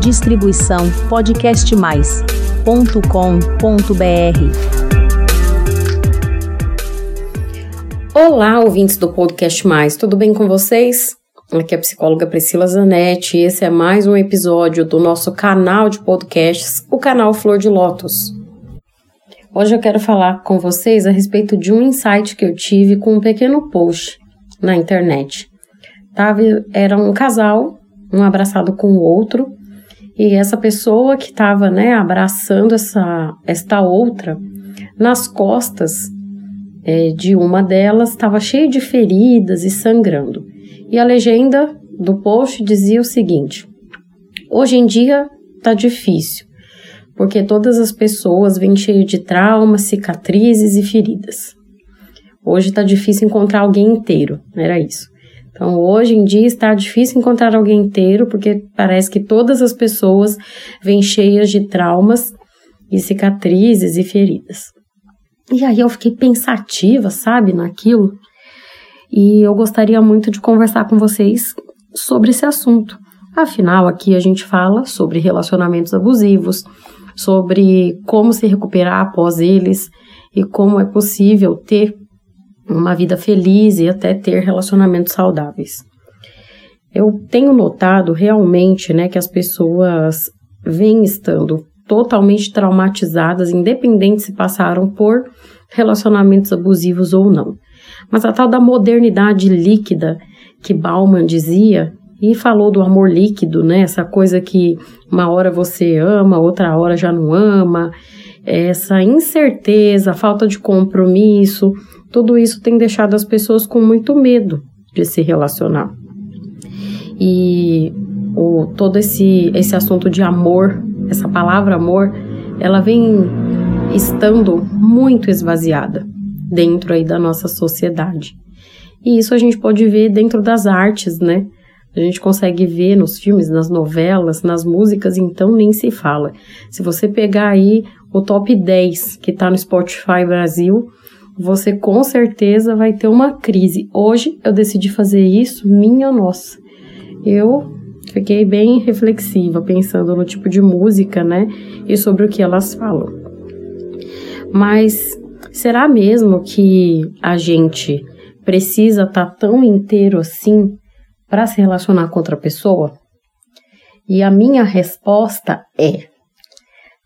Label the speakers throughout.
Speaker 1: Distribuição podcastmais.com.br.
Speaker 2: Olá, ouvintes do Podcast Mais, tudo bem com vocês? Aqui é a psicóloga Priscila Zanetti e esse é mais um episódio do nosso canal de podcasts, o canal Flor de Lótus. Hoje eu quero falar com vocês a respeito de um insight que eu tive com um pequeno post na internet. Tava, era um casal, um abraçado com o outro, e essa pessoa que estava né, abraçando essa, esta outra, nas costas é, de uma delas estava cheia de feridas e sangrando. E a legenda do post dizia o seguinte: Hoje em dia tá difícil, porque todas as pessoas vêm cheias de traumas, cicatrizes e feridas. Hoje tá difícil encontrar alguém inteiro, era isso. Então, hoje em dia está difícil encontrar alguém inteiro, porque parece que todas as pessoas vêm cheias de traumas e cicatrizes e feridas. E aí eu fiquei pensativa, sabe, naquilo e eu gostaria muito de conversar com vocês sobre esse assunto. Afinal, aqui a gente fala sobre relacionamentos abusivos, sobre como se recuperar após eles e como é possível ter uma vida feliz e até ter relacionamentos saudáveis. Eu tenho notado realmente, né, que as pessoas vêm estando totalmente traumatizadas, independente se passaram por relacionamentos abusivos ou não. Mas a tal da modernidade líquida que Bauman dizia e falou do amor líquido, né? Essa coisa que uma hora você ama, outra hora já não ama, essa incerteza, falta de compromisso, tudo isso tem deixado as pessoas com muito medo de se relacionar. E o, todo esse, esse assunto de amor, essa palavra amor, ela vem estando muito esvaziada dentro aí da nossa sociedade. E isso a gente pode ver dentro das artes, né? A gente consegue ver nos filmes, nas novelas, nas músicas, então nem se fala. Se você pegar aí o top 10 que tá no Spotify Brasil, você com certeza vai ter uma crise. Hoje eu decidi fazer isso, minha nossa. Eu fiquei bem reflexiva pensando no tipo de música, né? E sobre o que elas falam. Mas Será mesmo que a gente precisa estar tá tão inteiro assim para se relacionar com outra pessoa? E a minha resposta é: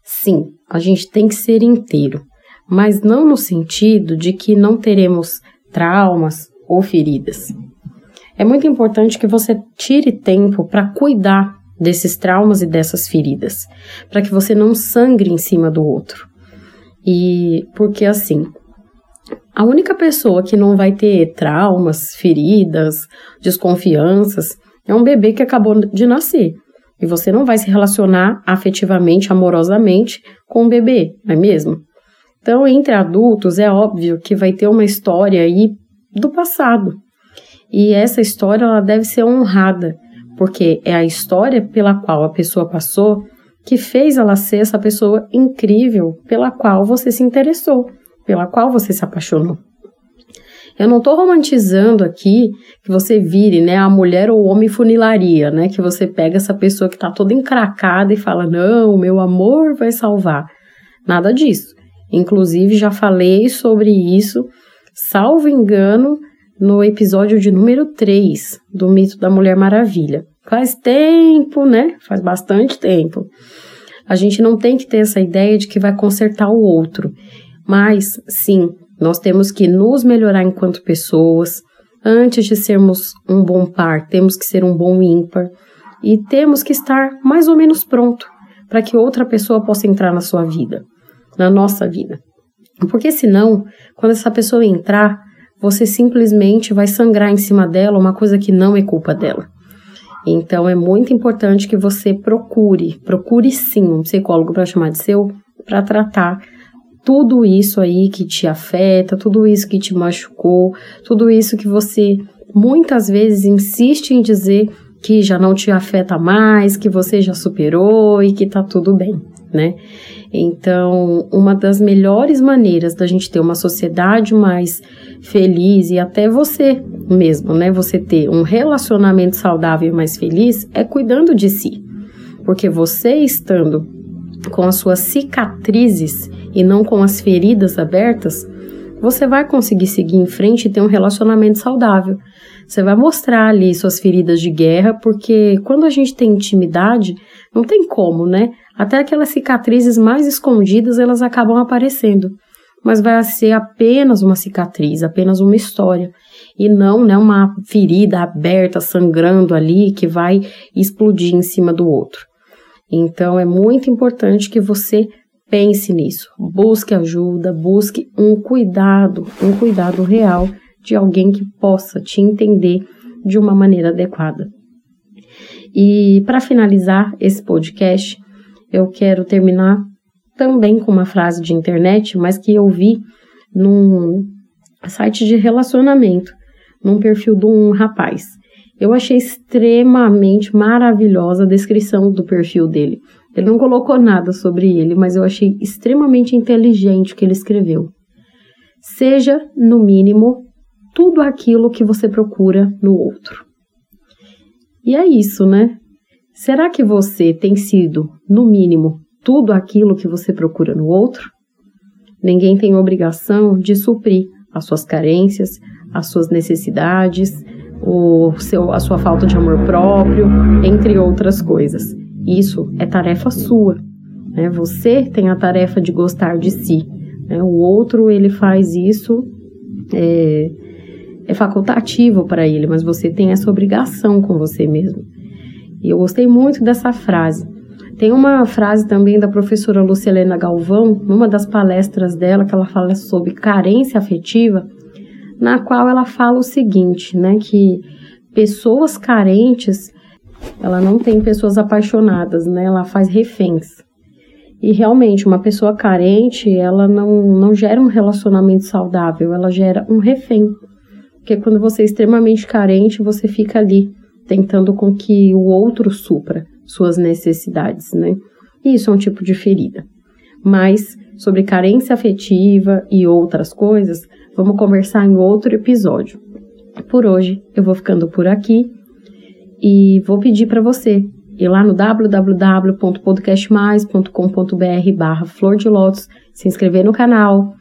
Speaker 2: sim, a gente tem que ser inteiro, mas não no sentido de que não teremos traumas ou feridas. É muito importante que você tire tempo para cuidar desses traumas e dessas feridas, para que você não sangre em cima do outro. E porque assim, a única pessoa que não vai ter traumas, feridas, desconfianças é um bebê que acabou de nascer. E você não vai se relacionar afetivamente, amorosamente com um bebê, não é mesmo? Então, entre adultos, é óbvio que vai ter uma história aí do passado. E essa história ela deve ser honrada, porque é a história pela qual a pessoa passou que fez ela ser essa pessoa incrível pela qual você se interessou, pela qual você se apaixonou. Eu não estou romantizando aqui que você vire, né, a mulher ou o homem funilaria, né, que você pega essa pessoa que está toda encracada e fala, não, meu amor vai salvar. Nada disso. Inclusive, já falei sobre isso, salvo engano, no episódio de número 3 do Mito da Mulher Maravilha. Faz tempo, né? Faz bastante tempo. A gente não tem que ter essa ideia de que vai consertar o outro. Mas, sim, nós temos que nos melhorar enquanto pessoas. Antes de sermos um bom par, temos que ser um bom ímpar. E temos que estar mais ou menos pronto para que outra pessoa possa entrar na sua vida, na nossa vida. Porque senão, quando essa pessoa entrar, você simplesmente vai sangrar em cima dela uma coisa que não é culpa dela. Então é muito importante que você procure, procure sim um psicólogo para chamar de seu, para tratar tudo isso aí que te afeta, tudo isso que te machucou, tudo isso que você muitas vezes insiste em dizer que já não te afeta mais, que você já superou e que tá tudo bem, né? Então, uma das melhores maneiras da gente ter uma sociedade mais feliz e até você mesmo, né? Você ter um relacionamento saudável e mais feliz é cuidando de si. Porque você estando com as suas cicatrizes e não com as feridas abertas, você vai conseguir seguir em frente e ter um relacionamento saudável. Você vai mostrar ali suas feridas de guerra, porque quando a gente tem intimidade, não tem como, né? Até aquelas cicatrizes mais escondidas, elas acabam aparecendo. Mas vai ser apenas uma cicatriz, apenas uma história. E não né, uma ferida aberta, sangrando ali, que vai explodir em cima do outro. Então é muito importante que você pense nisso. Busque ajuda, busque um cuidado, um cuidado real de alguém que possa te entender de uma maneira adequada. E para finalizar esse podcast, eu quero terminar também com uma frase de internet, mas que eu vi num site de relacionamento, num perfil de um rapaz. Eu achei extremamente maravilhosa a descrição do perfil dele. Ele não colocou nada sobre ele, mas eu achei extremamente inteligente o que ele escreveu. Seja, no mínimo, tudo aquilo que você procura no outro. E é isso, né? Será que você tem sido, no mínimo, tudo aquilo que você procura no outro? Ninguém tem obrigação de suprir as suas carências, as suas necessidades, o seu, a sua falta de amor próprio, entre outras coisas. Isso é tarefa sua. Né? Você tem a tarefa de gostar de si. Né? O outro ele faz isso é, é facultativo para ele, mas você tem essa obrigação com você mesmo. E eu gostei muito dessa frase. Tem uma frase também da professora Lucilena Galvão, numa das palestras dela, que ela fala sobre carência afetiva, na qual ela fala o seguinte, né, que pessoas carentes, ela não tem pessoas apaixonadas, né, ela faz reféns. E realmente, uma pessoa carente, ela não, não gera um relacionamento saudável, ela gera um refém. Porque quando você é extremamente carente, você fica ali, tentando com que o outro supra suas necessidades, né? E isso é um tipo de ferida. Mas sobre carência afetiva e outras coisas, Vamos conversar em outro episódio. Por hoje, eu vou ficando por aqui e vou pedir para você ir lá no www.podcastmais.com.br barra Flor de Lótus, se inscrever no canal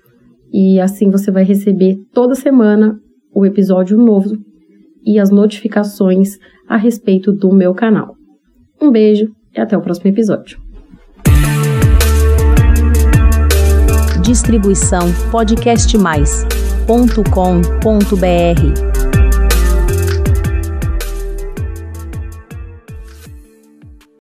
Speaker 2: e assim você vai receber toda semana o episódio novo e as notificações a respeito do meu canal. Um beijo e até o próximo episódio.
Speaker 1: Distribuição podcast mais www.cultura.com.br